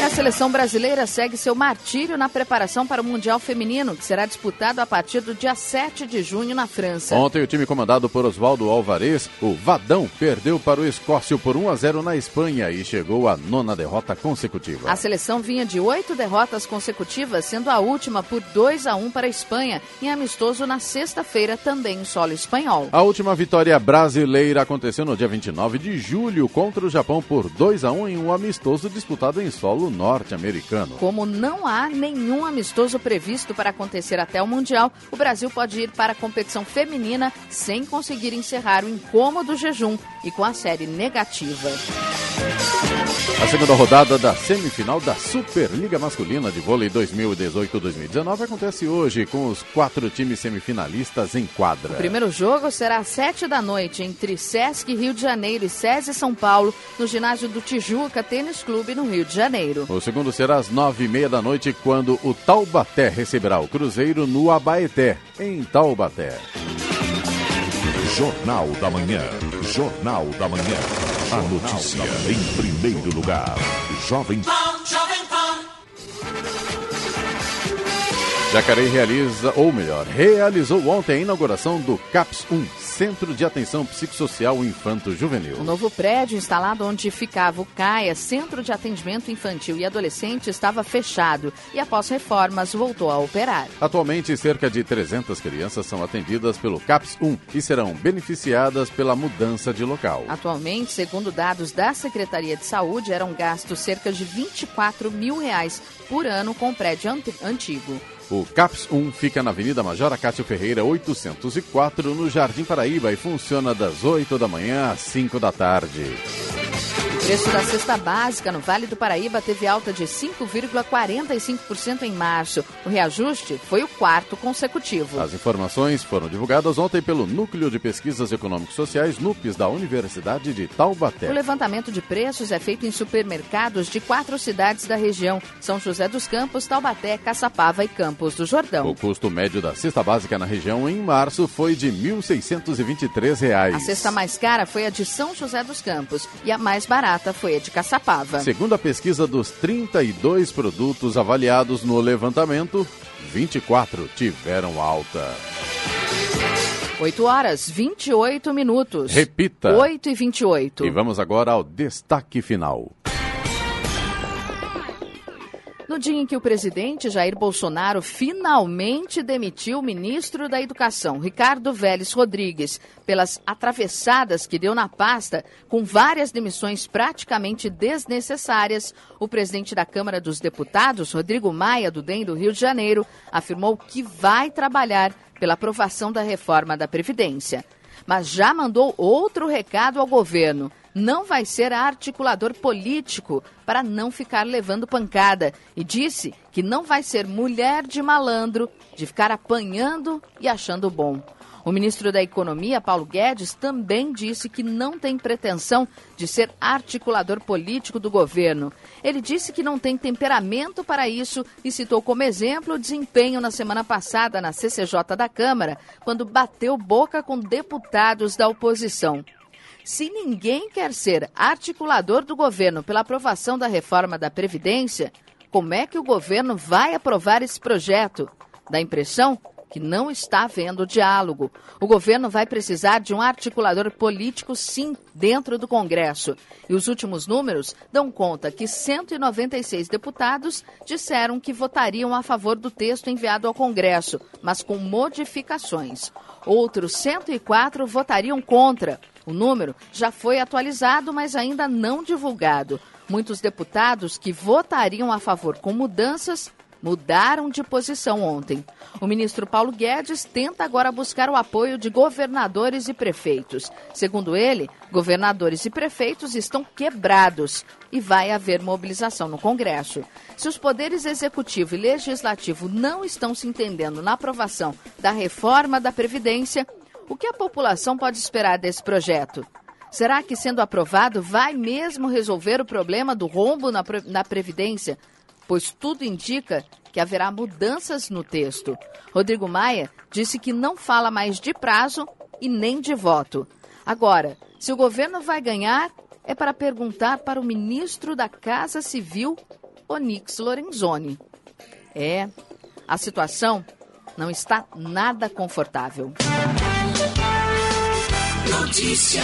E a seleção brasileira segue seu martírio na preparação para o Mundial Feminino, que será disputado a partir do dia 7 de junho na França. Ontem, o time comandado por Oswaldo Alvarez, o Vadão, perdeu para o Escócio por 1 a 0 na Espanha e chegou à nona derrota consecutiva. A seleção vinha de oito derrotas consecutivas, sendo a última por 2 a 1 para a Espanha, em amistoso na sexta-feira, também em solo espanhol. A última vitória brasileira aconteceu no dia 29 de julho contra o Japão por 2 a 1 em um amistoso disputado em solo norte-americano. Como não há nenhum amistoso previsto para acontecer até o Mundial, o Brasil pode ir para a competição feminina sem conseguir encerrar o incômodo jejum e com a série negativa. A segunda rodada da semifinal da Superliga Masculina de Vôlei 2018-2019 acontece hoje com os quatro times semifinalistas em quadra. O primeiro jogo será às sete da noite entre Sesc Rio de Janeiro e SESI São Paulo no ginásio do Tijuca Tênis Clube no Rio de Janeiro. O segundo será às nove e meia da noite quando o Taubaté receberá o Cruzeiro no Abaeté, em Taubaté. Jornal da Manhã. Jornal da Manhã. A notícia em primeiro lugar. Jovem Jacareí realiza, ou melhor, realizou ontem a inauguração do CAPS 1, Centro de Atenção Psicossocial Infanto Juvenil. O novo prédio instalado onde ficava o CAIA, Centro de Atendimento Infantil e Adolescente, estava fechado e após reformas voltou a operar. Atualmente, cerca de 300 crianças são atendidas pelo CAPS 1 e serão beneficiadas pela mudança de local. Atualmente, segundo dados da Secretaria de Saúde, eram gastos cerca de 24 mil reais por ano com o prédio antigo. O CAPS 1 fica na Avenida Major Acácio Ferreira, 804, no Jardim Paraíba e funciona das 8 da manhã às 5 da tarde. O preço da cesta básica no Vale do Paraíba teve alta de 5,45% em março. O reajuste foi o quarto consecutivo. As informações foram divulgadas ontem pelo Núcleo de Pesquisas Econômicos Sociais, NUPES, da Universidade de O Taubaté. levantamento de preços é feito em supermercados de quatro cidades da região: São José dos Campos, Taubaté, Caçapava e Campos do Jordão. O custo médio da cesta básica na região em março foi de 1.623 reais. A cesta mais cara foi a de São José dos Campos e a mais barata foi a de Caçapava. Segundo a pesquisa dos 32 produtos avaliados no levantamento, 24 tiveram alta. 8 horas 28 minutos. Repita. 8 e 28. E vamos agora ao destaque final. No dia em que o presidente Jair Bolsonaro finalmente demitiu o ministro da Educação, Ricardo Vélez Rodrigues, pelas atravessadas que deu na pasta, com várias demissões praticamente desnecessárias, o presidente da Câmara dos Deputados, Rodrigo Maia, do DEM do Rio de Janeiro, afirmou que vai trabalhar pela aprovação da reforma da Previdência. Mas já mandou outro recado ao governo não vai ser articulador político para não ficar levando pancada e disse que não vai ser mulher de malandro de ficar apanhando e achando bom. O ministro da Economia, Paulo Guedes, também disse que não tem pretensão de ser articulador político do governo. Ele disse que não tem temperamento para isso e citou como exemplo o desempenho na semana passada na CCJ da Câmara, quando bateu boca com deputados da oposição. Se ninguém quer ser articulador do governo pela aprovação da reforma da Previdência, como é que o governo vai aprovar esse projeto? Dá a impressão que não está havendo diálogo. O governo vai precisar de um articulador político, sim, dentro do Congresso. E os últimos números dão conta que 196 deputados disseram que votariam a favor do texto enviado ao Congresso, mas com modificações. Outros 104 votariam contra. O número já foi atualizado, mas ainda não divulgado. Muitos deputados que votariam a favor com mudanças mudaram de posição ontem. O ministro Paulo Guedes tenta agora buscar o apoio de governadores e prefeitos. Segundo ele, governadores e prefeitos estão quebrados e vai haver mobilização no Congresso. Se os poderes executivo e legislativo não estão se entendendo na aprovação da reforma da Previdência, o que a população pode esperar desse projeto? Será que, sendo aprovado, vai mesmo resolver o problema do rombo na, Previdência? Pois tudo indica que haverá mudanças no texto. Rodrigo Maia disse que não fala mais de prazo e nem de voto. Agora, se o governo vai ganhar, é para perguntar para o ministro da Casa Civil, Onix Lorenzoni. É, a situação não está nada confortável. Notícia.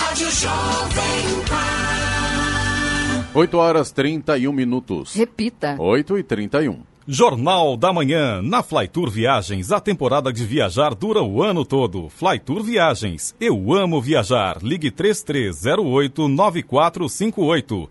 Rádio Jovem Pan. 8 horas 31 minutos. Repita. 8 e 31. Jornal da Manhã. Na Flytour Viagens, a temporada de viajar dura o ano todo. Flytour Viagens. Eu amo viajar. Ligue 3308 9458.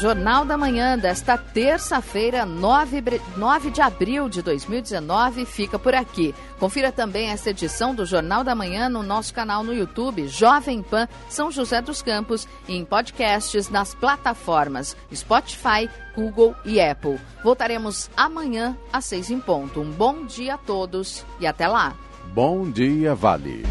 Jornal da Manhã desta terça-feira, 9, 9 de abril de 2019, fica por aqui. Confira também esta edição do Jornal da Manhã no nosso canal no YouTube, Jovem Pan São José dos Campos, e em podcasts nas plataformas Spotify, Google e Apple. Voltaremos amanhã às seis em ponto. Um bom dia a todos e até lá. Bom dia, Vale.